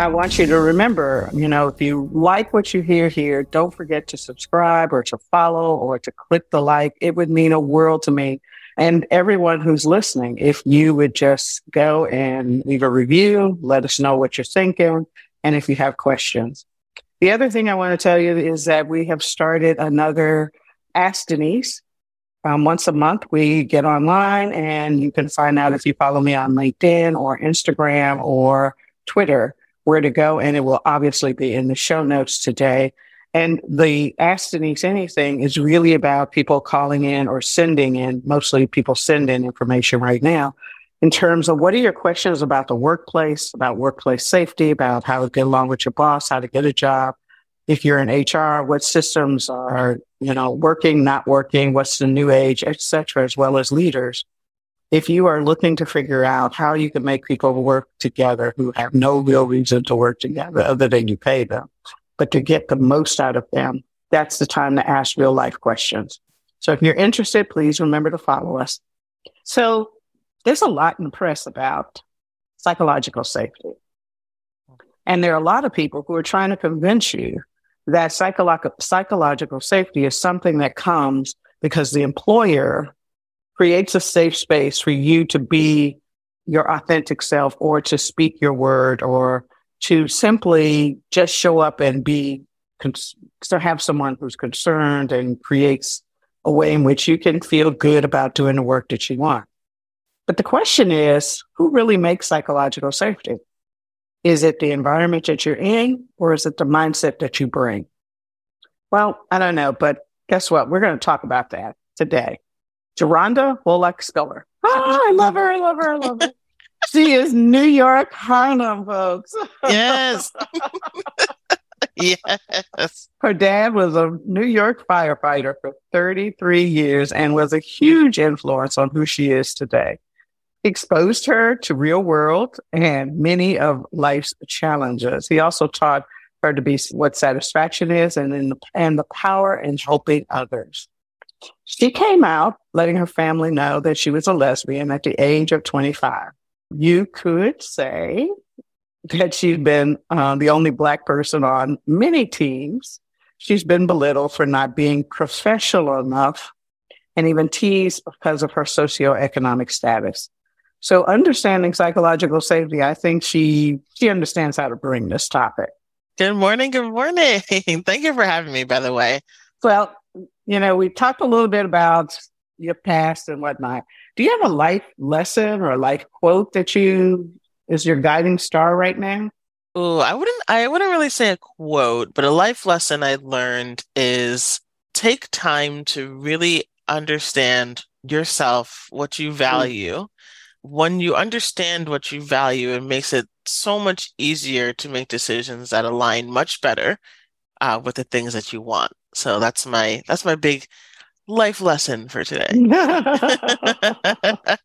I want you to remember, you know, if you like what you hear here, don't forget to subscribe or to follow or to click the like. It would mean a world to me. And everyone who's listening, if you would just go and leave a review, let us know what you're thinking, and if you have questions. The other thing I want to tell you is that we have started another Ask Denise. Um, once a month, we get online and you can find out if you follow me on LinkedIn or Instagram or Twitter where to go. And it will obviously be in the show notes today. And the Ask Denise Anything is really about people calling in or sending in, mostly people send in information right now in terms of what are your questions about the workplace, about workplace safety, about how to get along with your boss, how to get a job. If you're in HR, what systems are, you know, working, not working, what's the new age, etc., as well as leaders if you are looking to figure out how you can make people work together who have no real reason to work together other than you pay them, but to get the most out of them, that's the time to ask real life questions. So if you're interested, please remember to follow us. So there's a lot in the press about psychological safety. And there are a lot of people who are trying to convince you that psycholo- psychological safety is something that comes because the employer creates a safe space for you to be your authentic self or to speak your word or to simply just show up and be to have someone who's concerned and creates a way in which you can feel good about doing the work that you want. But the question is, who really makes psychological safety? Is it the environment that you're in or is it the mindset that you bring? Well, I don't know, but guess what? We're going to talk about that today. Geronda Wollack Spiller. Oh, I love her. I love her. I love her. she is New York Harlem, folks. Yes. yes. Her dad was a New York firefighter for 33 years and was a huge influence on who she is today. exposed her to real world and many of life's challenges. He also taught her to be what satisfaction is and in the, and the power in helping others. She came out letting her family know that she was a lesbian at the age of 25. You could say that she's been uh, the only Black person on many teams. She's been belittled for not being professional enough and even teased because of her socioeconomic status. So understanding psychological safety, I think she she understands how to bring this topic. Good morning. Good morning. Thank you for having me, by the way. Well, you know, we talked a little bit about your past and whatnot. Do you have a life lesson or a life quote that you is your guiding star right now? Oh, I wouldn't I wouldn't really say a quote, but a life lesson I learned is take time to really understand yourself, what you hmm. value. Mm. When you understand what you value, it makes it so much easier to make decisions that align much better uh, with the things that you want. So that's my that's my big life lesson for today.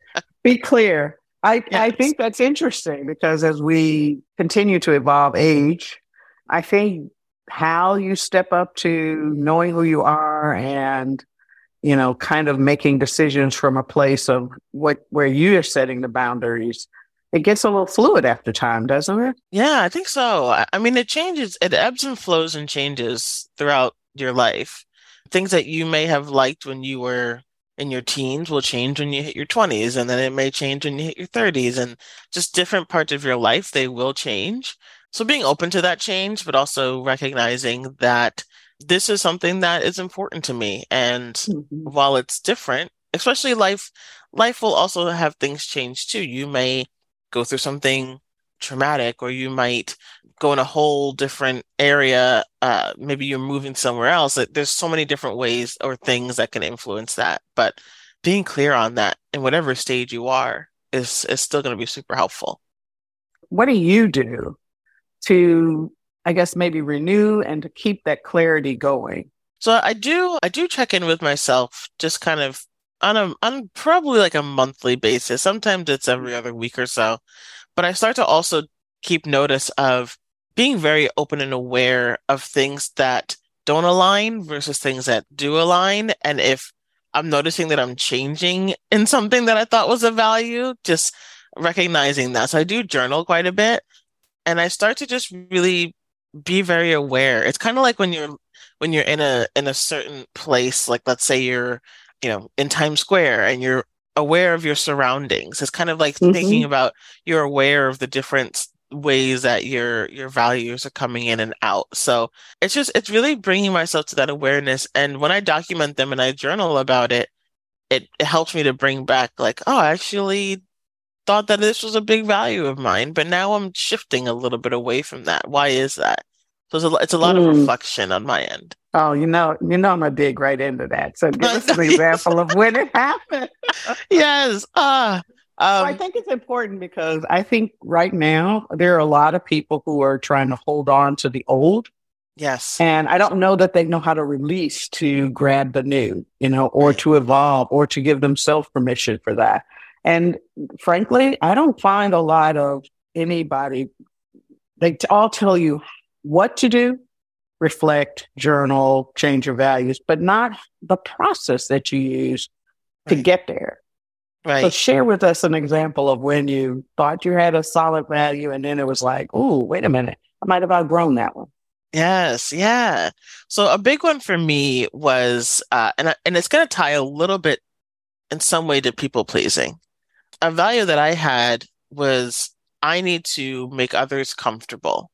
Be clear. I, yes. I think that's interesting because as we continue to evolve age, I think how you step up to knowing who you are and you know kind of making decisions from a place of what where you are setting the boundaries it gets a little fluid after time doesn't it yeah i think so i mean it changes it ebbs and flows and changes throughout your life things that you may have liked when you were in your teens will change when you hit your 20s, and then it may change when you hit your 30s, and just different parts of your life, they will change. So being open to that change, but also recognizing that this is something that is important to me. And mm-hmm. while it's different, especially life, life will also have things change too. You may go through something traumatic or you might go in a whole different area uh, maybe you're moving somewhere else there's so many different ways or things that can influence that. But being clear on that in whatever stage you are is is still going to be super helpful. What do you do to i guess maybe renew and to keep that clarity going? So i do i do check in with myself just kind of on a on probably like a monthly basis. Sometimes it's every other week or so but I start to also keep notice of being very open and aware of things that don't align versus things that do align. And if I'm noticing that I'm changing in something that I thought was a value, just recognizing that. So I do journal quite a bit and I start to just really be very aware. It's kind of like when you're when you're in a in a certain place, like let's say you're, you know, in Times Square and you're aware of your surroundings. It's kind of like mm-hmm. thinking about you're aware of the different ways that your your values are coming in and out. So it's just it's really bringing myself to that awareness. And when I document them and I journal about it, it, it helps me to bring back like, oh, I actually thought that this was a big value of mine, but now I'm shifting a little bit away from that. Why is that? So it's a, it's a lot mm. of reflection on my end. Oh, you know, you know, I'm gonna dig right into that. So give us an example of when it happened. yes. Uh, um, I think it's important because I think right now there are a lot of people who are trying to hold on to the old. Yes. And I don't know that they know how to release to grab the new, you know, or to evolve or to give themselves permission for that. And frankly, I don't find a lot of anybody, they all tell you what to do reflect, journal, change your values, but not the process that you use to get there. Right. So share with us an example of when you thought you had a solid value and then it was like, oh, wait a minute, I might have outgrown that one. Yes, yeah. So a big one for me was, uh, and I, and it's going to tie a little bit in some way to people pleasing. A value that I had was I need to make others comfortable.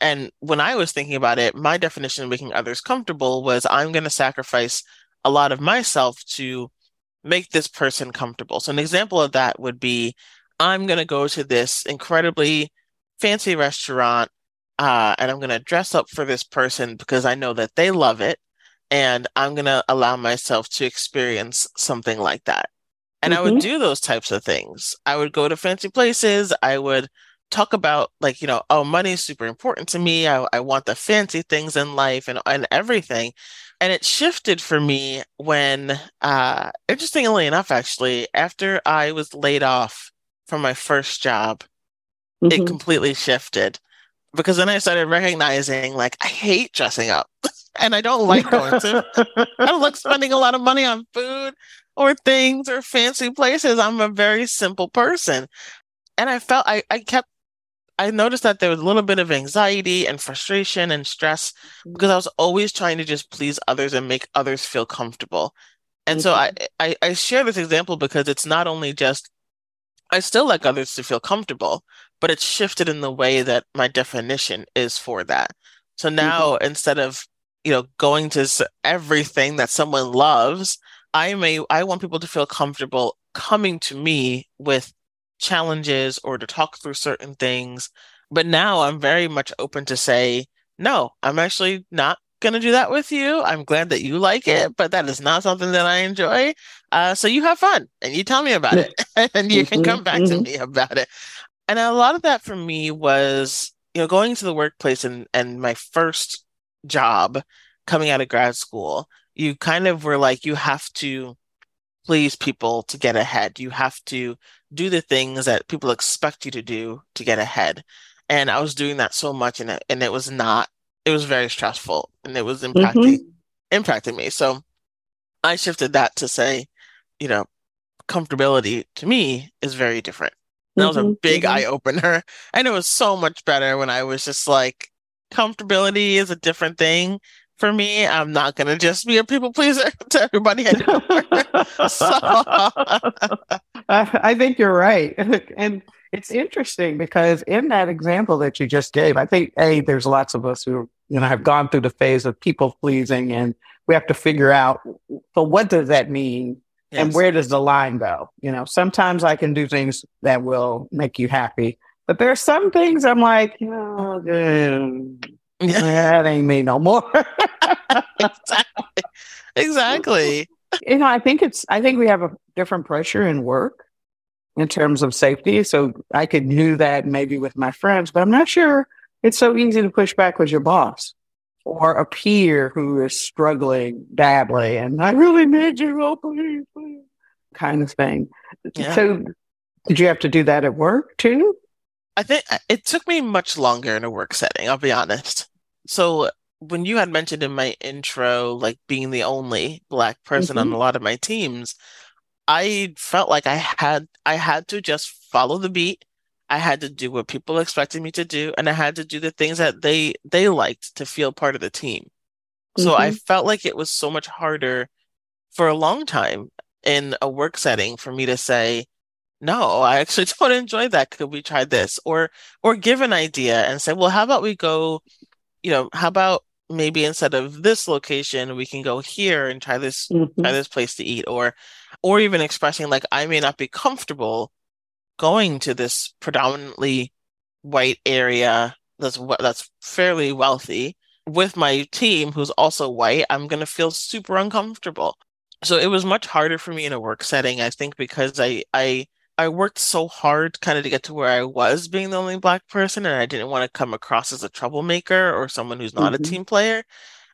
And when I was thinking about it, my definition of making others comfortable was I'm going to sacrifice a lot of myself to make this person comfortable. So, an example of that would be I'm going to go to this incredibly fancy restaurant uh, and I'm going to dress up for this person because I know that they love it. And I'm going to allow myself to experience something like that. And mm-hmm. I would mm-hmm. do those types of things. I would go to fancy places. I would talk about like you know oh money is super important to me I, I want the fancy things in life and, and everything. And it shifted for me when uh interestingly enough actually after i was laid off from my first job mm-hmm. it completely shifted. Because then i started recognizing like i hate dressing up and i don't like going to i don't like spending a lot of money on food or things or fancy places. I'm a very simple person. And I felt I, I kept I noticed that there was a little bit of anxiety and frustration and stress mm-hmm. because I was always trying to just please others and make others feel comfortable. And mm-hmm. so I, I, I share this example because it's not only just I still like others to feel comfortable, but it's shifted in the way that my definition is for that. So now mm-hmm. instead of you know going to everything that someone loves, I may I want people to feel comfortable coming to me with challenges or to talk through certain things. But now I'm very much open to say, no, I'm actually not going to do that with you. I'm glad that you like it, but that is not something that I enjoy. Uh, so you have fun and you tell me about it and you can come back mm-hmm. to me about it. And a lot of that for me was, you know, going to the workplace and, and my first job coming out of grad school, you kind of were like, you have to please people to get ahead. You have to do the things that people expect you to do to get ahead. And I was doing that so much and it, and it was not, it was very stressful and it was impacting, mm-hmm. impacting me. So I shifted that to say, you know, comfortability to me is very different. That mm-hmm. was a mm-hmm. big mm-hmm. eye opener. And it was so much better when I was just like, comfortability is a different thing for me. I'm not going to just be a people pleaser to everybody anymore. so. I think you're right. And it's interesting because in that example that you just gave, I think, A, there's lots of us who, you know, have gone through the phase of people pleasing and we have to figure out, so what does that mean? Yes. And where does the line go? You know, sometimes I can do things that will make you happy, but there are some things I'm like, oh, that ain't me no more. exactly. Exactly. You know, I think it's, I think we have a different pressure in work in terms of safety. So I could do that maybe with my friends, but I'm not sure it's so easy to push back with your boss or a peer who is struggling badly. And I really need you, oh, please, please, kind of thing. Yeah. So did you have to do that at work too? I think it took me much longer in a work setting, I'll be honest. So when you had mentioned in my intro, like being the only black person mm-hmm. on a lot of my teams, I felt like I had I had to just follow the beat. I had to do what people expected me to do, and I had to do the things that they they liked to feel part of the team. Mm-hmm. So I mm-hmm. felt like it was so much harder for a long time in a work setting for me to say, no, I actually don't enjoy that. Could we try this? Or or give an idea and say, well, how about we go, you know, how about maybe instead of this location, we can go here and try this mm-hmm. try this place to eat, or or even expressing like I may not be comfortable going to this predominantly white area that's that's fairly wealthy with my team who's also white. I'm gonna feel super uncomfortable. So it was much harder for me in a work setting, I think, because I I I worked so hard kind of to get to where I was being the only black person, and I didn't want to come across as a troublemaker or someone who's not mm-hmm. a team player.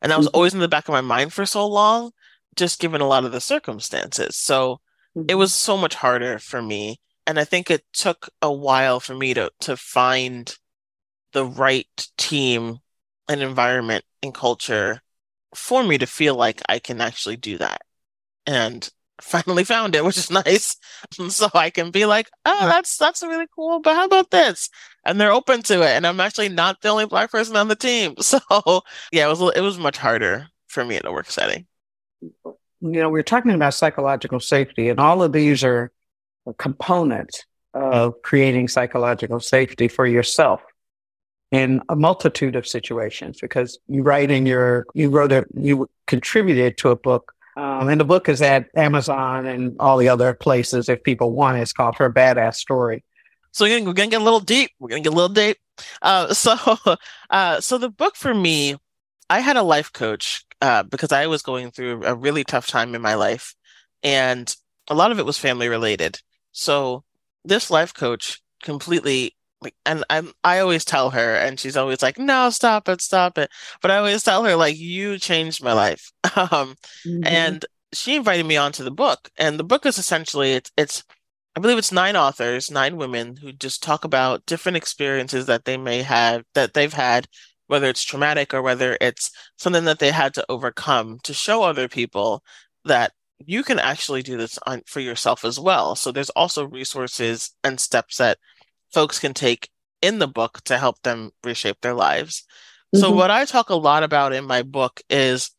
And that was mm-hmm. always in the back of my mind for so long, just given a lot of the circumstances. So mm-hmm. it was so much harder for me. And I think it took a while for me to to find the right team and environment and culture for me to feel like I can actually do that. And finally found it, which is nice. so I can be like, oh, that's that's really cool. But how about this? And they're open to it. And I'm actually not the only black person on the team. So yeah, it was it was much harder for me in a work setting. You know, we're talking about psychological safety, and all of these are components of creating psychological safety for yourself in a multitude of situations because you write in your you wrote a you contributed to a book um, and the book is at Amazon and all the other places if people want it. It's called Her Badass Story. So we're gonna, get a little deep. We're gonna get a little deep. Uh, so, uh, so the book for me, I had a life coach uh, because I was going through a really tough time in my life, and a lot of it was family related. So this life coach completely like and I'm I always tell her and she's always like, no, stop it, stop it. But I always tell her, like, you changed my life. Um mm-hmm. and she invited me onto the book. And the book is essentially it's it's I believe it's nine authors, nine women who just talk about different experiences that they may have that they've had, whether it's traumatic or whether it's something that they had to overcome to show other people that you can actually do this on, for yourself as well. So there's also resources and steps that folks can take in the book to help them reshape their lives. Mm-hmm. So, what I talk a lot about in my book is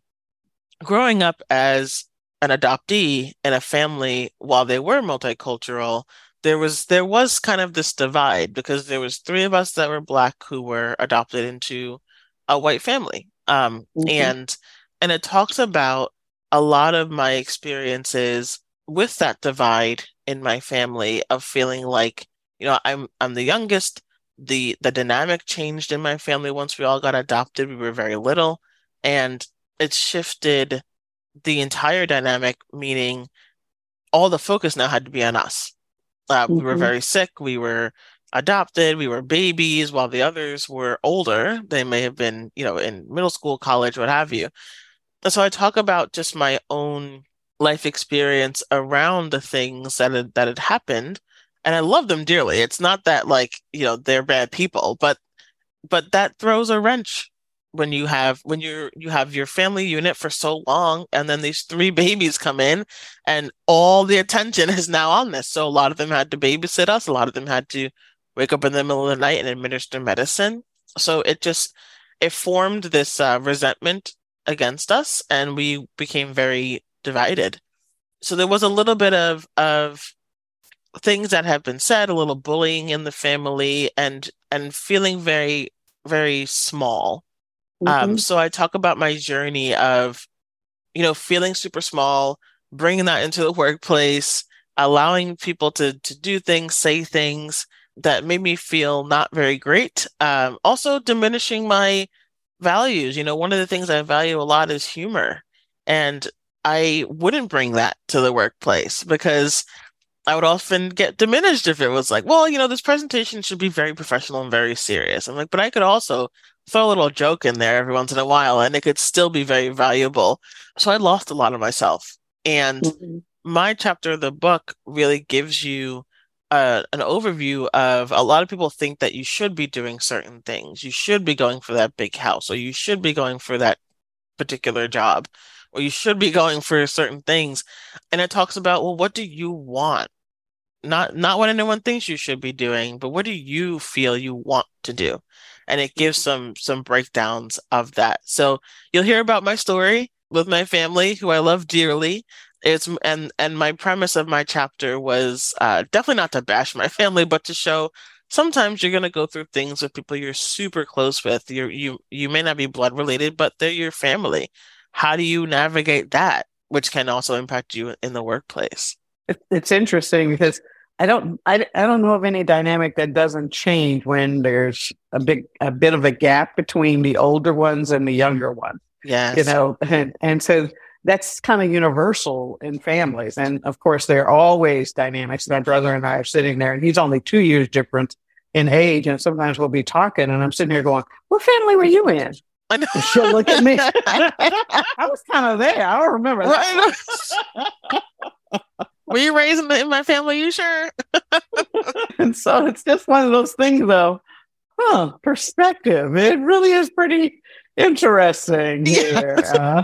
growing up as an adoptee in a family while they were multicultural there was there was kind of this divide because there was three of us that were black who were adopted into a white family um, mm-hmm. and and it talks about a lot of my experiences with that divide in my family of feeling like you know, I'm I'm the youngest. The the dynamic changed in my family once we all got adopted. We were very little, and it shifted the entire dynamic, meaning all the focus now had to be on us. Uh, mm-hmm. We were mm-hmm. very sick. We were adopted. We were babies while the others were older. They may have been, you know, in middle school, college, what have you. And so I talk about just my own life experience around the things that had, that had happened and I love them dearly. It's not that like, you know, they're bad people, but but that throws a wrench when you have when you're you have your family unit for so long and then these three babies come in and all the attention is now on this. So a lot of them had to babysit us, a lot of them had to wake up in the middle of the night and administer medicine. So it just it formed this uh, resentment against us and we became very divided. So there was a little bit of of things that have been said, a little bullying in the family and and feeling very very small. Um, mm-hmm. Um so I talk about my journey of you know feeling super small, bringing that into the workplace, allowing people to to do things, say things that made me feel not very great. Um, also diminishing my values. You know, one of the things I value a lot is humor. And I wouldn't bring that to the workplace because I would often get diminished if it was like, well, you know, this presentation should be very professional and very serious. I'm like, but I could also throw a little joke in there every once in a while and it could still be very valuable. So I lost a lot of myself. And mm-hmm. my chapter of the book really gives you uh, an overview of a lot of people think that you should be doing certain things. You should be going for that big house, or you should be going for that particular job, or you should be going for certain things. And it talks about, well, what do you want? Not not what anyone thinks you should be doing, but what do you feel you want to do? And it gives some some breakdowns of that. So you'll hear about my story with my family, who I love dearly, it's and and my premise of my chapter was uh, definitely not to bash my family, but to show sometimes you're going to go through things with people you're super close with. You you you may not be blood related, but they're your family. How do you navigate that, which can also impact you in the workplace? It's interesting because I don't I, I don't know of any dynamic that doesn't change when there's a big a bit of a gap between the older ones and the younger ones. Yeah, you know, and and so that's kind of universal in families. And of course, there are always dynamics. My brother and I are sitting there, and he's only two years different in age. And sometimes we'll be talking, and I'm sitting here going, What family were you in? I know. she'll look at me. I was kind of there. I don't remember. Right. were you raised in my family? You sure? and so it's just one of those things, though. Huh, perspective. It really is pretty interesting here. Uh,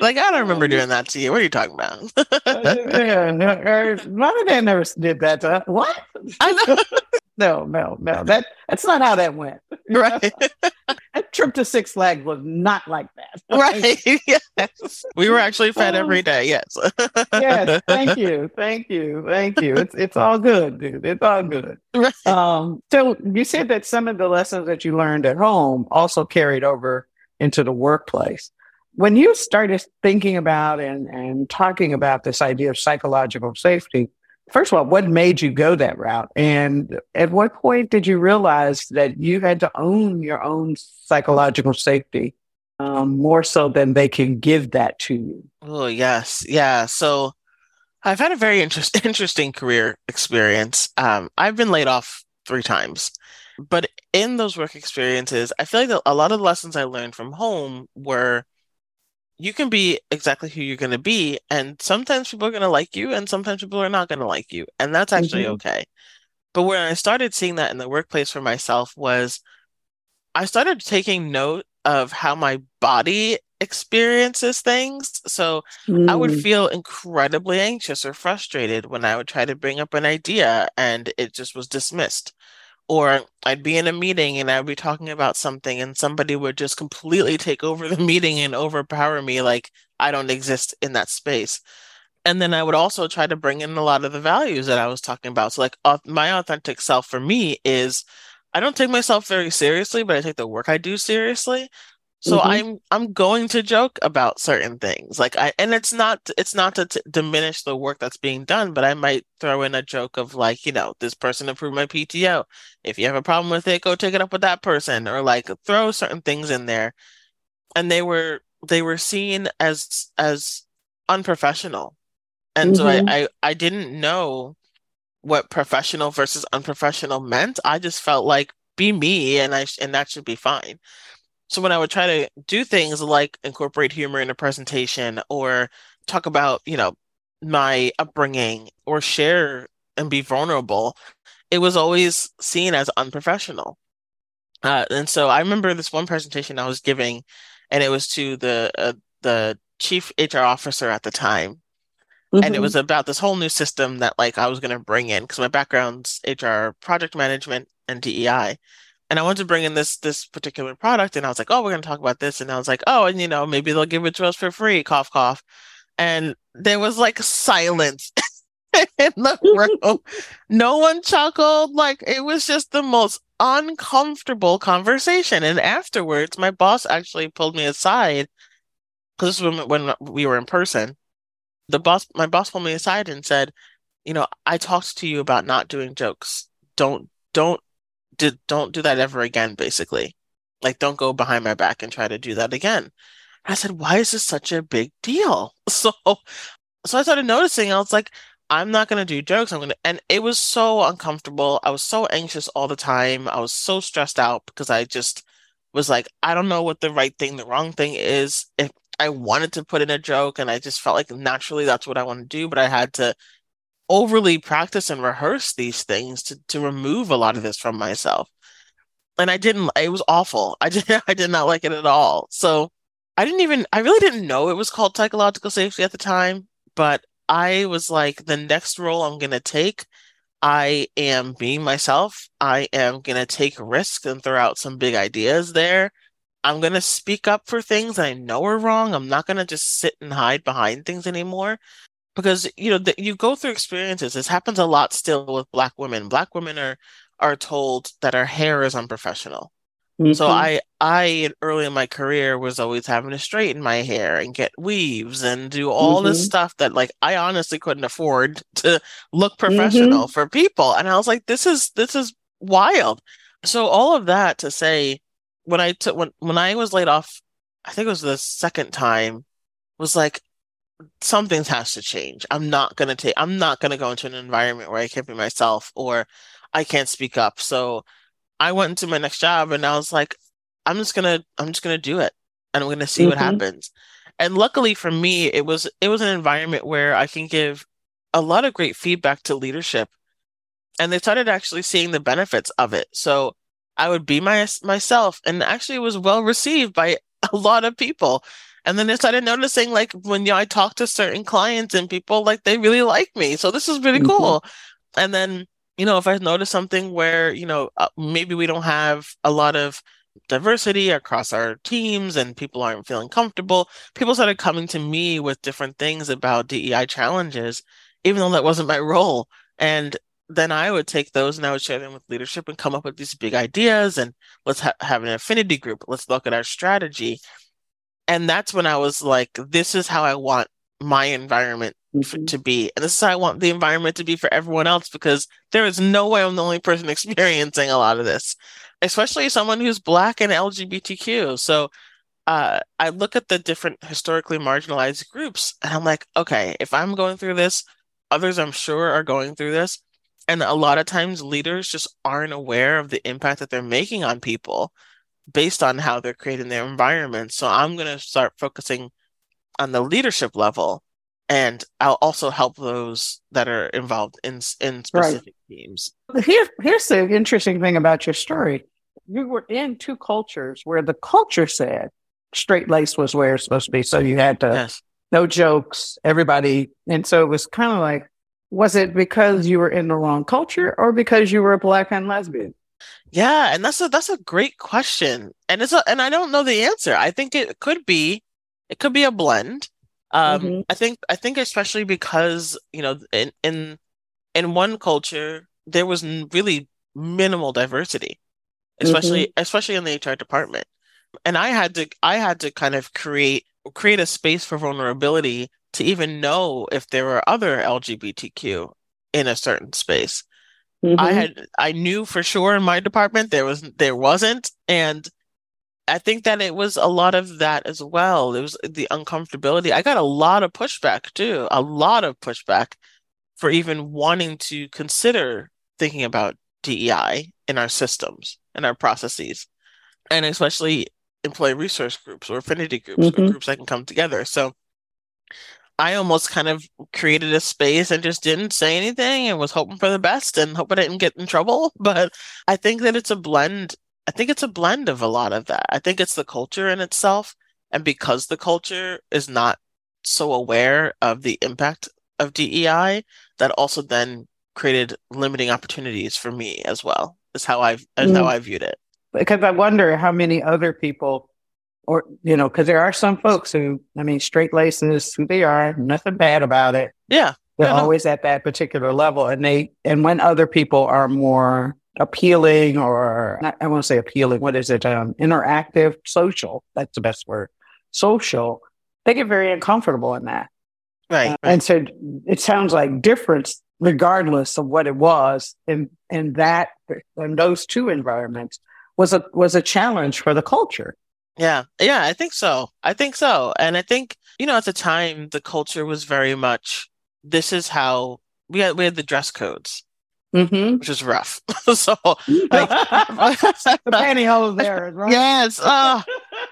like I don't remember doing that to you. What are you talking about? yeah, mom and dad never did that to us. What? I know. No, no, no. That that's not how that went. Right. that trip to Six Flags was not like that. Right. Yes. We were actually fed every day. Yes. yes. Thank you. Thank you. Thank you. It's it's all good, dude. It's all good. Right. Um. So you said that some of the lessons that you learned at home also carried over into the workplace when you started thinking about and, and talking about this idea of psychological safety, first of all, what made you go that route? And at what point did you realize that you had to own your own psychological safety um, more so than they can give that to you? Oh, yes. Yeah. So I've had a very interest, interesting career experience. Um, I've been laid off three times. But in those work experiences, I feel like a lot of the lessons I learned from home were you can be exactly who you're going to be and sometimes people are going to like you and sometimes people are not going to like you and that's actually mm-hmm. okay but when i started seeing that in the workplace for myself was i started taking note of how my body experiences things so mm. i would mm. feel incredibly anxious or frustrated when i would try to bring up an idea and it just was dismissed or I'd be in a meeting and I'd be talking about something and somebody would just completely take over the meeting and overpower me like I don't exist in that space. And then I would also try to bring in a lot of the values that I was talking about. So like uh, my authentic self for me is I don't take myself very seriously, but I take the work I do seriously. So mm-hmm. I'm I'm going to joke about certain things. Like I and it's not it's not to t- diminish the work that's being done, but I might throw in a joke of like, you know, this person approved my PTO. If you have a problem with it, go take it up with that person or like throw certain things in there. And they were they were seen as as unprofessional. And mm-hmm. so I, mm-hmm. I I didn't know what professional versus unprofessional meant. I just felt like be me and I and that should be fine. So when I would try to do things like incorporate humor in a presentation or talk about, you know, my upbringing or share and be vulnerable, it was always seen as unprofessional. Uh, and so I remember this one presentation I was giving, and it was to the uh, the chief HR officer at the time, mm-hmm. and it mm-hmm. was about this whole new system that like I was going to bring in because my background's HR project management and DEI, and I wanted to bring in this this particular product, and I was like, oh, we're going to talk about this, and I was like, oh, and you know, maybe they'll give it to us for free, cough, cough, and there was like silence in the room. no one chuckled. Like it was just the most uncomfortable conversation. And afterwards, my boss actually pulled me aside because this was when, when we were in person. The boss, my boss pulled me aside and said, "You know, I talked to you about not doing jokes. Don't, don't, do, don't do that ever again. Basically, like don't go behind my back and try to do that again." I said, "Why is this such a big deal?" So, so I started noticing. I was like, I'm not going to do jokes. I'm going to, and it was so uncomfortable. I was so anxious all the time. I was so stressed out because I just was like, I don't know what the right thing, the wrong thing is. If I wanted to put in a joke and I just felt like naturally that's what I want to do, but I had to overly practice and rehearse these things to, to remove a lot of this from myself. And I didn't, it was awful. I did, I did not like it at all. So I didn't even, I really didn't know it was called psychological safety at the time, but I was like, the next role I'm going to take, I am being myself. I am going to take risks and throw out some big ideas there. I'm going to speak up for things that I know are wrong. I'm not going to just sit and hide behind things anymore. Because, you know, the, you go through experiences. This happens a lot still with Black women. Black women are are told that our hair is unprofessional. Mm-hmm. So I I early in my career was always having to straighten my hair and get weaves and do all mm-hmm. this stuff that like I honestly couldn't afford to look professional mm-hmm. for people. And I was like, this is this is wild. So all of that to say when I took when when I was laid off, I think it was the second time, was like something has to change. I'm not gonna take I'm not gonna go into an environment where I can't be myself or I can't speak up. So I went into my next job and I was like, I'm just gonna I'm just gonna do it and I'm gonna see mm-hmm. what happens. And luckily for me, it was it was an environment where I can give a lot of great feedback to leadership. And they started actually seeing the benefits of it. So I would be my myself and actually it was well received by a lot of people. And then I started noticing like when you know, I talk to certain clients and people like they really like me. So this is really mm-hmm. cool. And then you know, if I notice something where, you know, uh, maybe we don't have a lot of diversity across our teams and people aren't feeling comfortable, people started coming to me with different things about DEI challenges, even though that wasn't my role. And then I would take those and I would share them with leadership and come up with these big ideas and let's ha- have an affinity group. Let's look at our strategy. And that's when I was like, this is how I want my environment mm-hmm. to be. And this is how I want the environment to be for everyone else because there is no way I'm the only person experiencing a lot of this, especially someone who's Black and LGBTQ. So uh, I look at the different historically marginalized groups and I'm like, okay, if I'm going through this, others I'm sure are going through this. And a lot of times leaders just aren't aware of the impact that they're making on people based on how they're creating their environment. So I'm going to start focusing on the leadership level and I'll also help those that are involved in in specific right. teams. Here, here's the interesting thing about your story. You were in two cultures where the culture said straight lace was where it's supposed to be, so you had to yes. no jokes, everybody, and so it was kind of like, was it because you were in the wrong culture or because you were a black and lesbian? Yeah, and that's a that's a great question, and it's a, and I don't know the answer. I think it could be, it could be a blend. Um, mm-hmm. I think I think especially because you know in in in one culture there was really minimal diversity, especially mm-hmm. especially in the HR department, and I had to I had to kind of create create a space for vulnerability to even know if there were other LGBTQ in a certain space. Mm-hmm. I had I knew for sure in my department there was there wasn't, and I think that it was a lot of that as well. It was the uncomfortability. I got a lot of pushback too, a lot of pushback for even wanting to consider thinking about DEI in our systems and our processes, and especially employee resource groups or affinity groups mm-hmm. or groups that can come together. So I almost kind of created a space and just didn't say anything and was hoping for the best and hope I didn't get in trouble. But I think that it's a blend I think it's a blend of a lot of that. I think it's the culture in itself. And because the culture is not so aware of the impact of DEI, that also then created limiting opportunities for me as well, is how I've is mm. how I viewed it. because I wonder how many other people, or you know, because there are some folks who, I mean, straight laced who they are, nothing bad about it. Yeah, they're always at that particular level, and they and when other people are more appealing or not, I won't say appealing. What is it? Um, interactive, social. That's the best word. Social. They get very uncomfortable in that. Right, Uh, right. and so it sounds like difference, regardless of what it was, in in that in those two environments was a was a challenge for the culture. Yeah, yeah, I think so. I think so. And I think, you know, at the time the culture was very much this is how we had we had the dress codes, Mm-hmm. which was rough. So like the pantyhose there, right? Yes. Oh,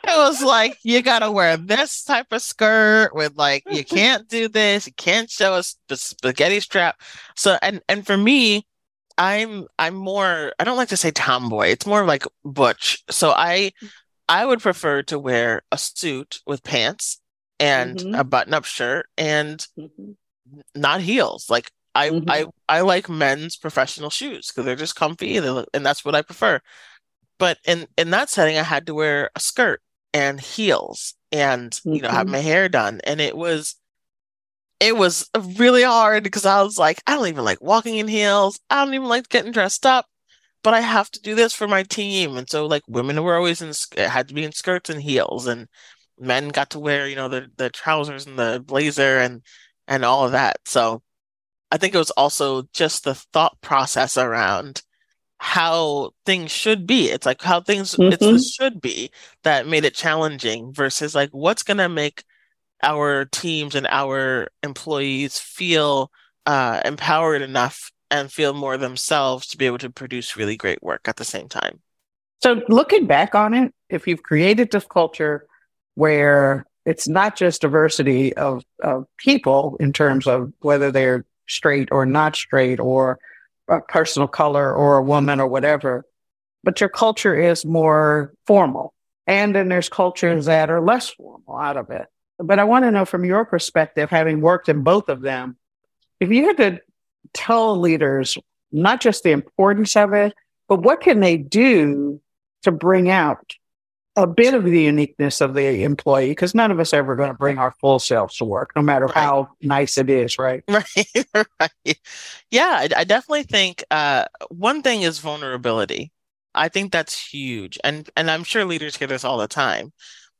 it was like you gotta wear this type of skirt with like you can't do this, you can't show us the spaghetti strap. So and and for me, I'm I'm more I don't like to say tomboy. It's more like butch. So I I would prefer to wear a suit with pants and Mhm. a button-up shirt and Mhm. not heels. Like I Mhm. I I like men's professional shoes because they're just comfy they look- and that's what I prefer. But in in that setting, I had to wear a skirt and heels and you know have Mhm. my hair done, and it was it was really hard because I was like, I don't even like walking in heels. I don't even like getting dressed up, but I have to do this for my team. And so like women were always in had to be in skirts and heels, and men got to wear you know the the trousers and the blazer and and all of that. So. I think it was also just the thought process around how things should be. It's like how things it's the Mhm. should be that made it challenging versus like what's gonna make our teams and our employees feel uh, empowered enough and feel more themselves to be able to produce really great work at the same time. So looking back on it, if you've created this culture where it's not just diversity of, of people in terms of whether they're straight or not straight or a personal color or a woman or whatever, but your culture is more formal. And then there's cultures that are less formal out of it. But I want to know from your perspective, having worked in both of them, if you had to tell leaders not just the importance of it, but what can they do to bring out a bit of the uniqueness of the employee? Because none of us ever going to bring our full selves to work, no matter Right. how nice it is, right? Right, right. Yeah, I, I definitely think uh, one thing is vulnerability. I think that's huge, and and I'm sure leaders hear this all the time.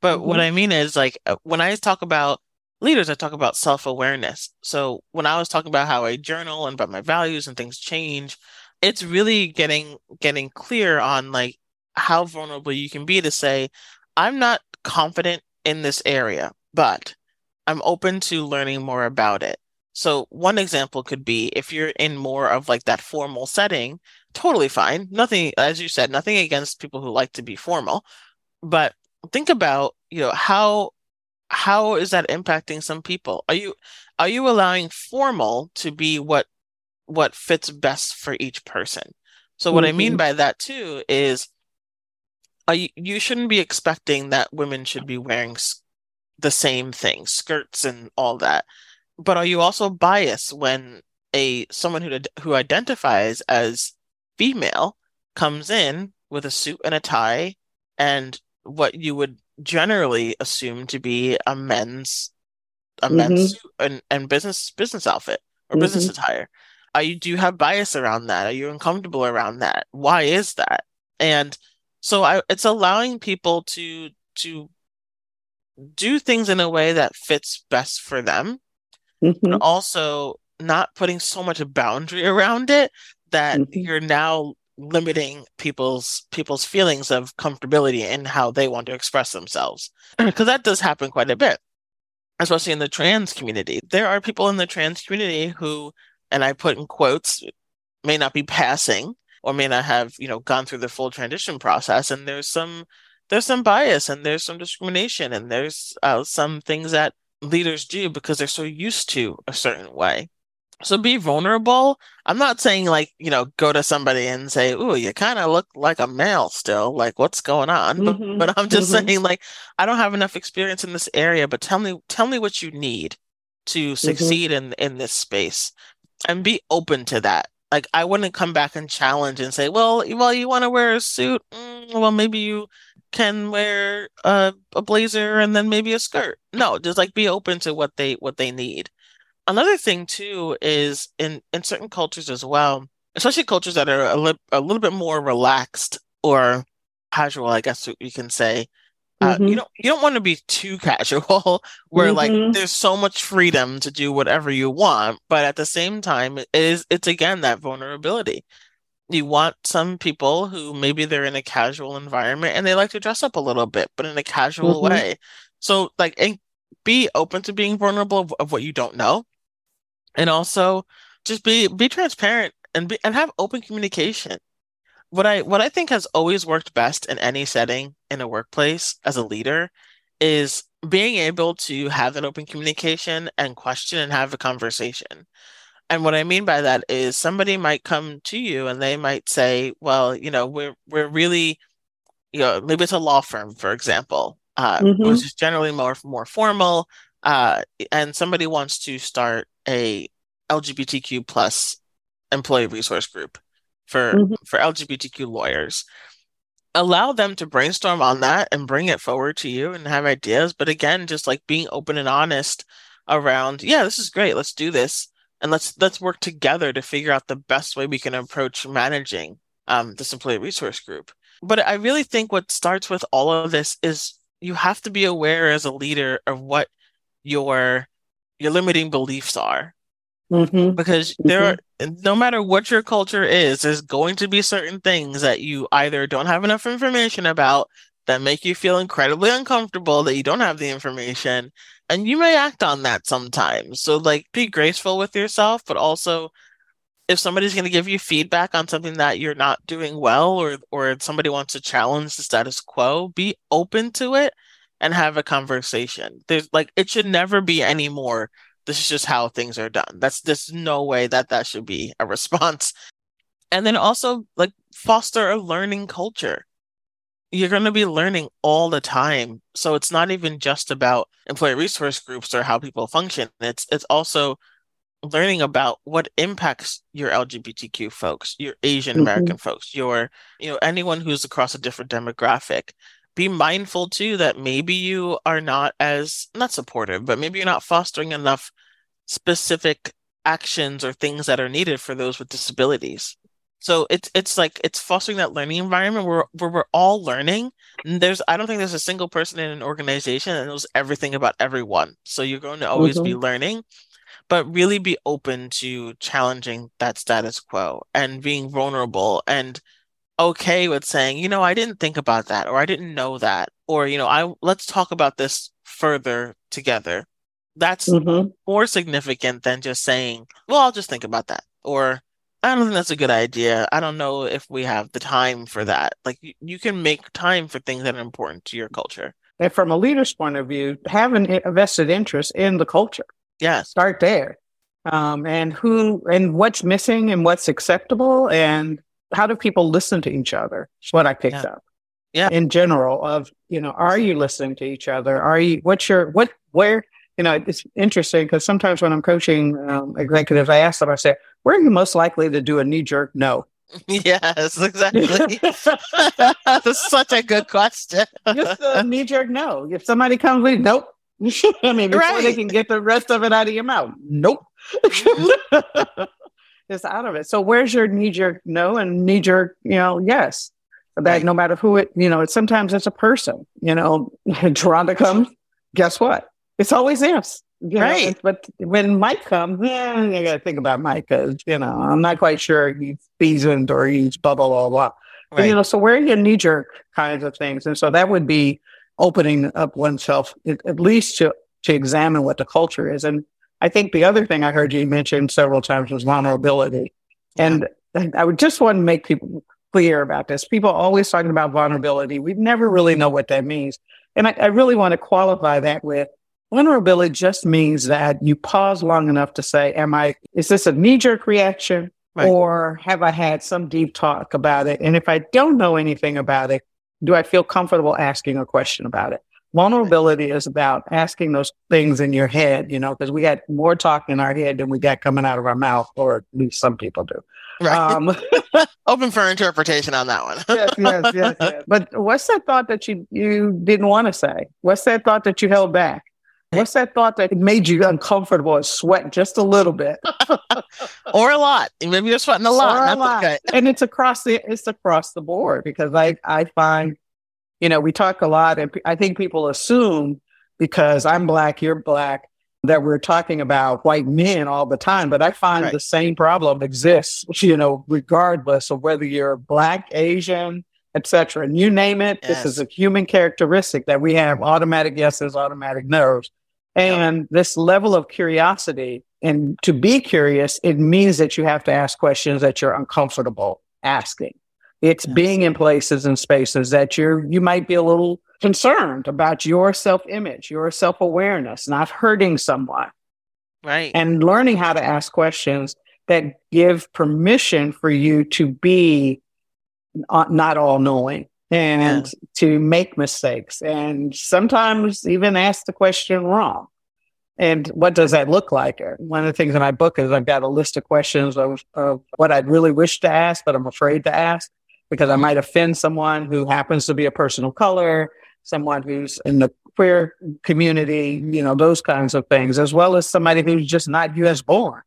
But what Mhm. I mean is like uh, when I talk about leaders, I talk about self-awareness. So when I was talking about how I journal and about my values and things change, it's really getting getting clear on like how vulnerable you can be to say, I'm not confident in this area, but I'm open to learning more about it. So one example could be if you're in more of like that formal setting, totally fine. Nothing, as you said, nothing against people who like to be formal, but think about, you know, how how is that impacting some people? Are you are you allowing formal to be what what fits best for each person? So what I mean Mhm. by that too is are you, you shouldn't be expecting that women should be wearing the same thing, skirts and all that. But are you also biased when a someone who who identifies as female comes in with a suit and a tie and what you would generally assumed to be a men's a Mhm. men's and, and business business outfit or business Mhm. attire? Are you do you have bias around that? Are you uncomfortable around that? Why is that? And so I it's allowing people to to do things in a way that fits best for them Mhm. but also not putting so much a boundary around it that Mhm. you're now limiting people's people's feelings of comfortability in how they want to express themselves because that does happen quite a bit especially in the trans community there are people in the trans community who and I put in quotes may not be passing or may not have you know gone through the full transition process and there's some there's some bias and there's some discrimination and there's uh, some things that leaders do because they're so used to a certain way. So be vulnerable. I'm not saying like, you know, go to somebody and say, "Ooh, you kind of look like a male still. Like what's going on?" But Mhm. but I'm just Mhm. saying like I don't have enough experience in this area, but tell me tell me what you need to succeed in in this space and be open to that. Like I wouldn't come back and challenge and say, "Well, well, you want to wear a suit? Mm, well, maybe you can wear a, a blazer and then maybe a skirt. No, just like be open to what they what they need. Another thing too is in in certain cultures as well, especially cultures that are a, li- a little bit more relaxed or casual, I guess you can say. Uh, Mm-hmm. you don't you don't want to be too casual where like Mhm. there's so much freedom to do whatever you want, but at the same time it is it's again that vulnerability. You want some people who maybe they're in a casual environment and they like to dress up a little bit, but in a casual Mhm. way. So like and be open to being vulnerable of, of what you don't know. And also just be be transparent and be and have open communication. What I what I think has always worked best in any setting in a workplace as a leader is being able to have that open communication and question and have a conversation. And what I mean by that is somebody might come to you and they might say, well, you know, we're we're really, you know, maybe it's a law firm, for example, uh, Mhm. which is generally more more formal, uh, and somebody wants to start a LGBTQ plus employee resource group for Mhm. for LGBTQ lawyers. Allow them to brainstorm on that and bring it forward to you and have ideas. But again, just like being open and honest around, yeah, this is great. Let's do this and let's let's work together to figure out the best way we can approach managing um, this employee resource group. But I really think what starts with all of this is you have to be aware as a leader of what your your limiting beliefs are Mhm. because there are no matter what your culture is, there's going to be certain things that you either don't have enough information about that make you feel incredibly uncomfortable that you don't have the information, and you may act on that sometimes. So like be graceful with yourself, but also if somebody's going to give you feedback on something that you're not doing well or or somebody wants to challenge the status quo, be open to it and have a conversation. There's like it should never be any more this is just how things are done. That's there's no way that that should be a response. And then also like foster a learning culture. You're going to be learning all the time. So it's not even just about employee resource groups or how people function. It's it's also learning about what impacts your LGBTQ folks, your Asian mm-hmm. American folks, your you know anyone who's across a different demographic. Be mindful too that maybe you are not as not supportive, but maybe you're not fostering enough specific actions or things that are needed for those with disabilities. So it's it's like it's fostering that learning environment where where we're all learning. And there's I don't think there's a single person in an organization that knows everything about everyone. So you're going to always be mm-hmm. learning, but really be open to challenging that status quo and being vulnerable and okay with saying, you know, I didn't think about that or I didn't know that or you know, I let's talk about this further together. That's Mhm. more significant than just saying, well, I'll just think about that or I don't think that's a good idea. I don't know if we have the time for that. Like you, you can make time for things that are important to your culture. And from a leader's point of view, have an a vested interest in the culture. Yes. Start there. Um, and who and what's missing and what's acceptable and how do people listen to each other? Is what I picked Yeah. up. Yeah. In general, of you know, are you listening to each other? Are you? What's your what? Where? You know, it's interesting because sometimes when I'm coaching um, executives, I ask them, I say, "Where are you most likely to do a knee jerk no?" Yes, exactly. That's such a good question. Just a knee jerk no. If somebody comes with nope. I mean, before they can get the rest of it out of your mouth, nope. It's out of it. So where's your knee jerk no and knee jerk, you know, yes. That Right. no matter who it, you know, it's sometimes it's a person, you know, Geronda comes, guess what? It's always yes. You know, Right. but when Mike comes, eh, I got to think about Mike because, you know, I'm not quite sure he's seasoned or he's blah, blah, blah, blah. But, you know, so where are your knee jerk kinds of things? And so that would be opening up oneself at, at least to, to examine what the culture is. And I think the other thing I heard you mention several times was vulnerability. And I would just want to make people clear about this. People are always talking about vulnerability. We never really know what that means. And I, I really want to qualify that with vulnerability just means that you pause long enough to say, am I, is this a knee jerk reaction? Right. Or have I had some deep talk about it? And if I don't know anything about it, do I feel comfortable asking a question about it? Vulnerability is about asking those things in your head, you know, because we got more talk in our head than we got coming out of our mouth, or at least some people do. Right. Um, Open for interpretation on that one. yes, yes, yes, yes. But what's that thought that you you didn't want to say? What's that thought that you held back? What's that thought that made you uncomfortable and sweat just a little bit? or a lot. Maybe you're sweating a lot. A lot. Okay. And it's across the it's across the board because I I find, you know, we talk a lot and I think people assume because I'm black, you're black, that we're talking about white men all the time. But I find right. the same problem exists, you know, regardless of whether you're black, Asian, etc. And you name it, yes. this is a human characteristic that we have automatic yeses, automatic nos. And this level of curiosity and to be curious, it means that you have to ask questions that you're uncomfortable asking. It's yes. being in places and spaces that you're, you might be a little concerned about your self image, your self awareness, not hurting someone. Right. And learning how to ask questions that give permission for you to be not all knowing and yeah. to make mistakes and sometimes even ask the question wrong. And what does that look like? One of the things in my book is I've got a list of questions of, of what I'd really wish to ask, but I'm afraid to ask because I might offend someone who happens to be a person of color, someone who's in the queer community, you know, those kinds of things, as well as somebody who's just not US born.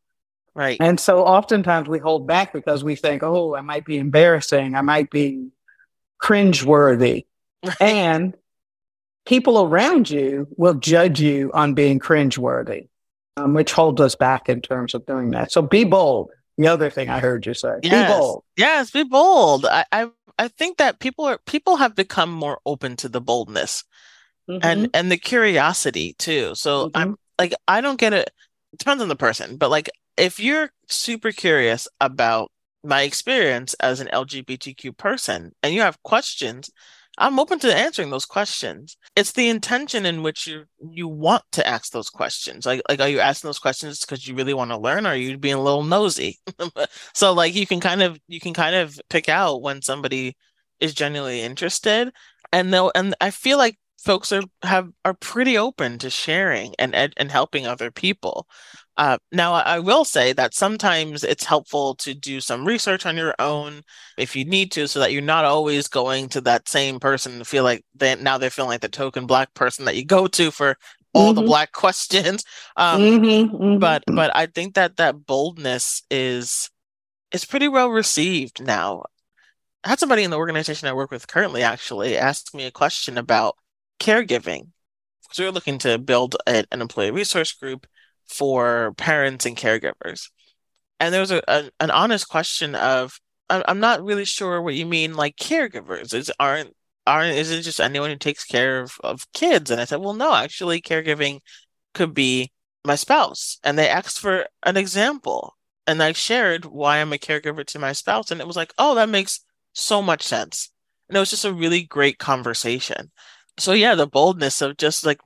Right. And so oftentimes we hold back because we think, oh, I might be embarrassing. I might be cringeworthy. Right. And people around you will judge you on being cringeworthy, um, which holds us back in terms of doing that. So be bold. The other thing I heard you say, yes. be bold. Yes, be bold. I, I, I think that people are people have become more open to the boldness mm-hmm. and and the curiosity too. So mm-hmm. I'm like I don't get it. it. Depends on the person, but like if you're super curious about my experience as an LGBTQ person and you have questions, I'm open to answering those questions. It's the intention in which you you want to ask those questions. Like like are you asking those questions because you really want to learn or are you being a little nosy? so like you can kind of you can kind of pick out when somebody is genuinely interested and they'll and I feel like folks are have are pretty open to sharing and and helping other people. Uh, now, I will say that sometimes it's helpful to do some research on your own if you need to, so that you're not always going to that same person to feel like they now they're feeling like the token black person that you go to for all mm-hmm. the black questions. Um, mm-hmm, mm-hmm. But but I think that that boldness is is pretty well received now. I had somebody in the organization I work with currently actually ask me a question about caregiving we were looking to build a, an employee resource group for parents and caregivers. And there was a, a an honest question of, I'm not really sure what you mean, like caregivers. Is aren't aren't is it just anyone who takes care of, of kids? And I said, well, no, actually, caregiving could be my spouse. And they asked for an example, and I shared why I'm a caregiver to my spouse, and it was like, oh, that makes so much sense. And it was just a really great conversation. So yeah, the boldness of just like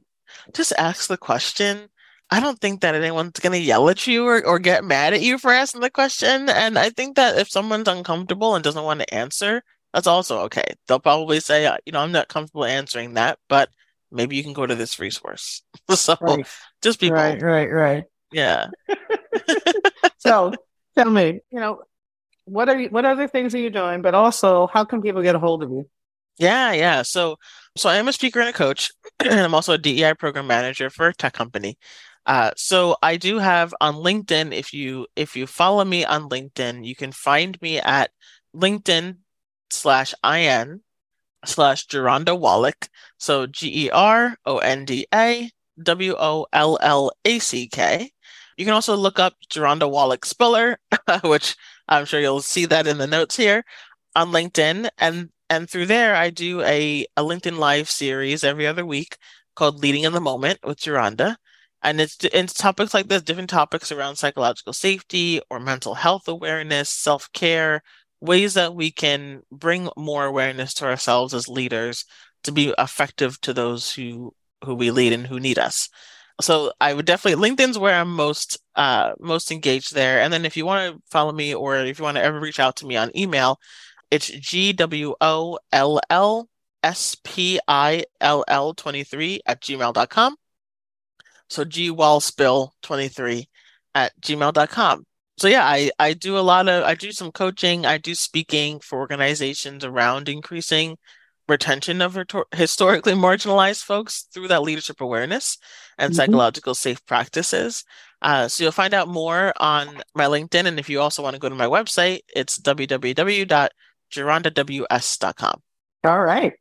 just ask the question I don't think that anyone's going to yell at you or, or get mad at you for asking the question. And I think that if someone's uncomfortable and doesn't want to answer, that's also okay. They'll probably say, uh, you know, I'm not comfortable answering that, but maybe you can go to this resource. so right. just be right, bold. right, right. Yeah. so tell me, you know, what are you, what other things are you doing? But also, how can people get a hold of you? Yeah, yeah. So, so I am a speaker and a coach, and I'm also a DEI program manager for a tech company. Uh, so I do have on LinkedIn. If you if you follow me on LinkedIn, you can find me at LinkedIn slash in slash Geronda Wollack. So G E R O N D A W O L L A C K. You can also look up Geronda Wollack Spiller, which I'm sure you'll see that in the notes here on LinkedIn. And and through there, I do a, a LinkedIn Live series every other week called Leading in the Moment with Geronda and it's it's topics like this different topics around psychological safety or mental health awareness self-care ways that we can bring more awareness to ourselves as leaders to be effective to those who who we lead and who need us. So i would definitely linkedin's where i'm most uh most engaged there. And then if you want to follow me or if you want to ever reach out to me on email it's g w o l l S P I L L 23 at gmail.com. So G Wollspill 23 at gmail.com. So yeah, I, I do a lot of I do some coaching, I do speaking for organizations around increasing retention of historically marginalized folks through that leadership awareness and mm-hmm. psychological safe practices. Uh, so you'll find out more on my LinkedIn. And if you also want to go to my website, it's www.gerondaws.com. All right.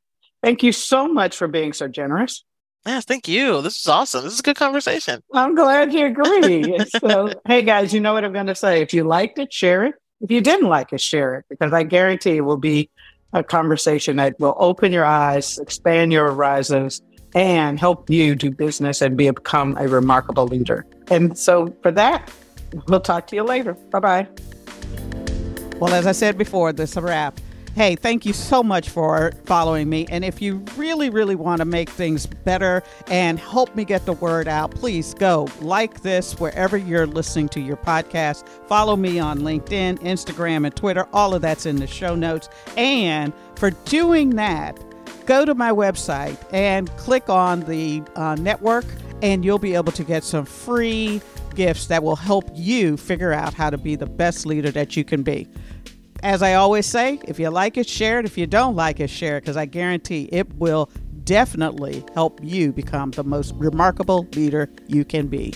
Thank you so much for being so generous. Yes, thank you. This is awesome. This is a good conversation. I'm glad you agree. so, hey guys, you know what I'm going to say. If you liked it, share it. If you didn't like it, share it because I guarantee it will be a conversation that will open your eyes, expand your horizons, and help you do business and become a remarkable leader. And so, for that, we'll talk to you later. Bye bye. Well, as I said before, this is a wrap. Hey, thank you so much for following me. And if you really, really want to make things better and help me get the word out, please go like this wherever you're listening to your podcast. Follow me on LinkedIn, Instagram, and Twitter. All of that's in the show notes. And for doing that, go to my website and click on the uh, network, and you'll be able to get some free gifts that will help you figure out how to be the best leader that you can be as I always say, if you like it, share it. If you don't like it, share it because I guarantee it will definitely help you become the most remarkable leader you can be.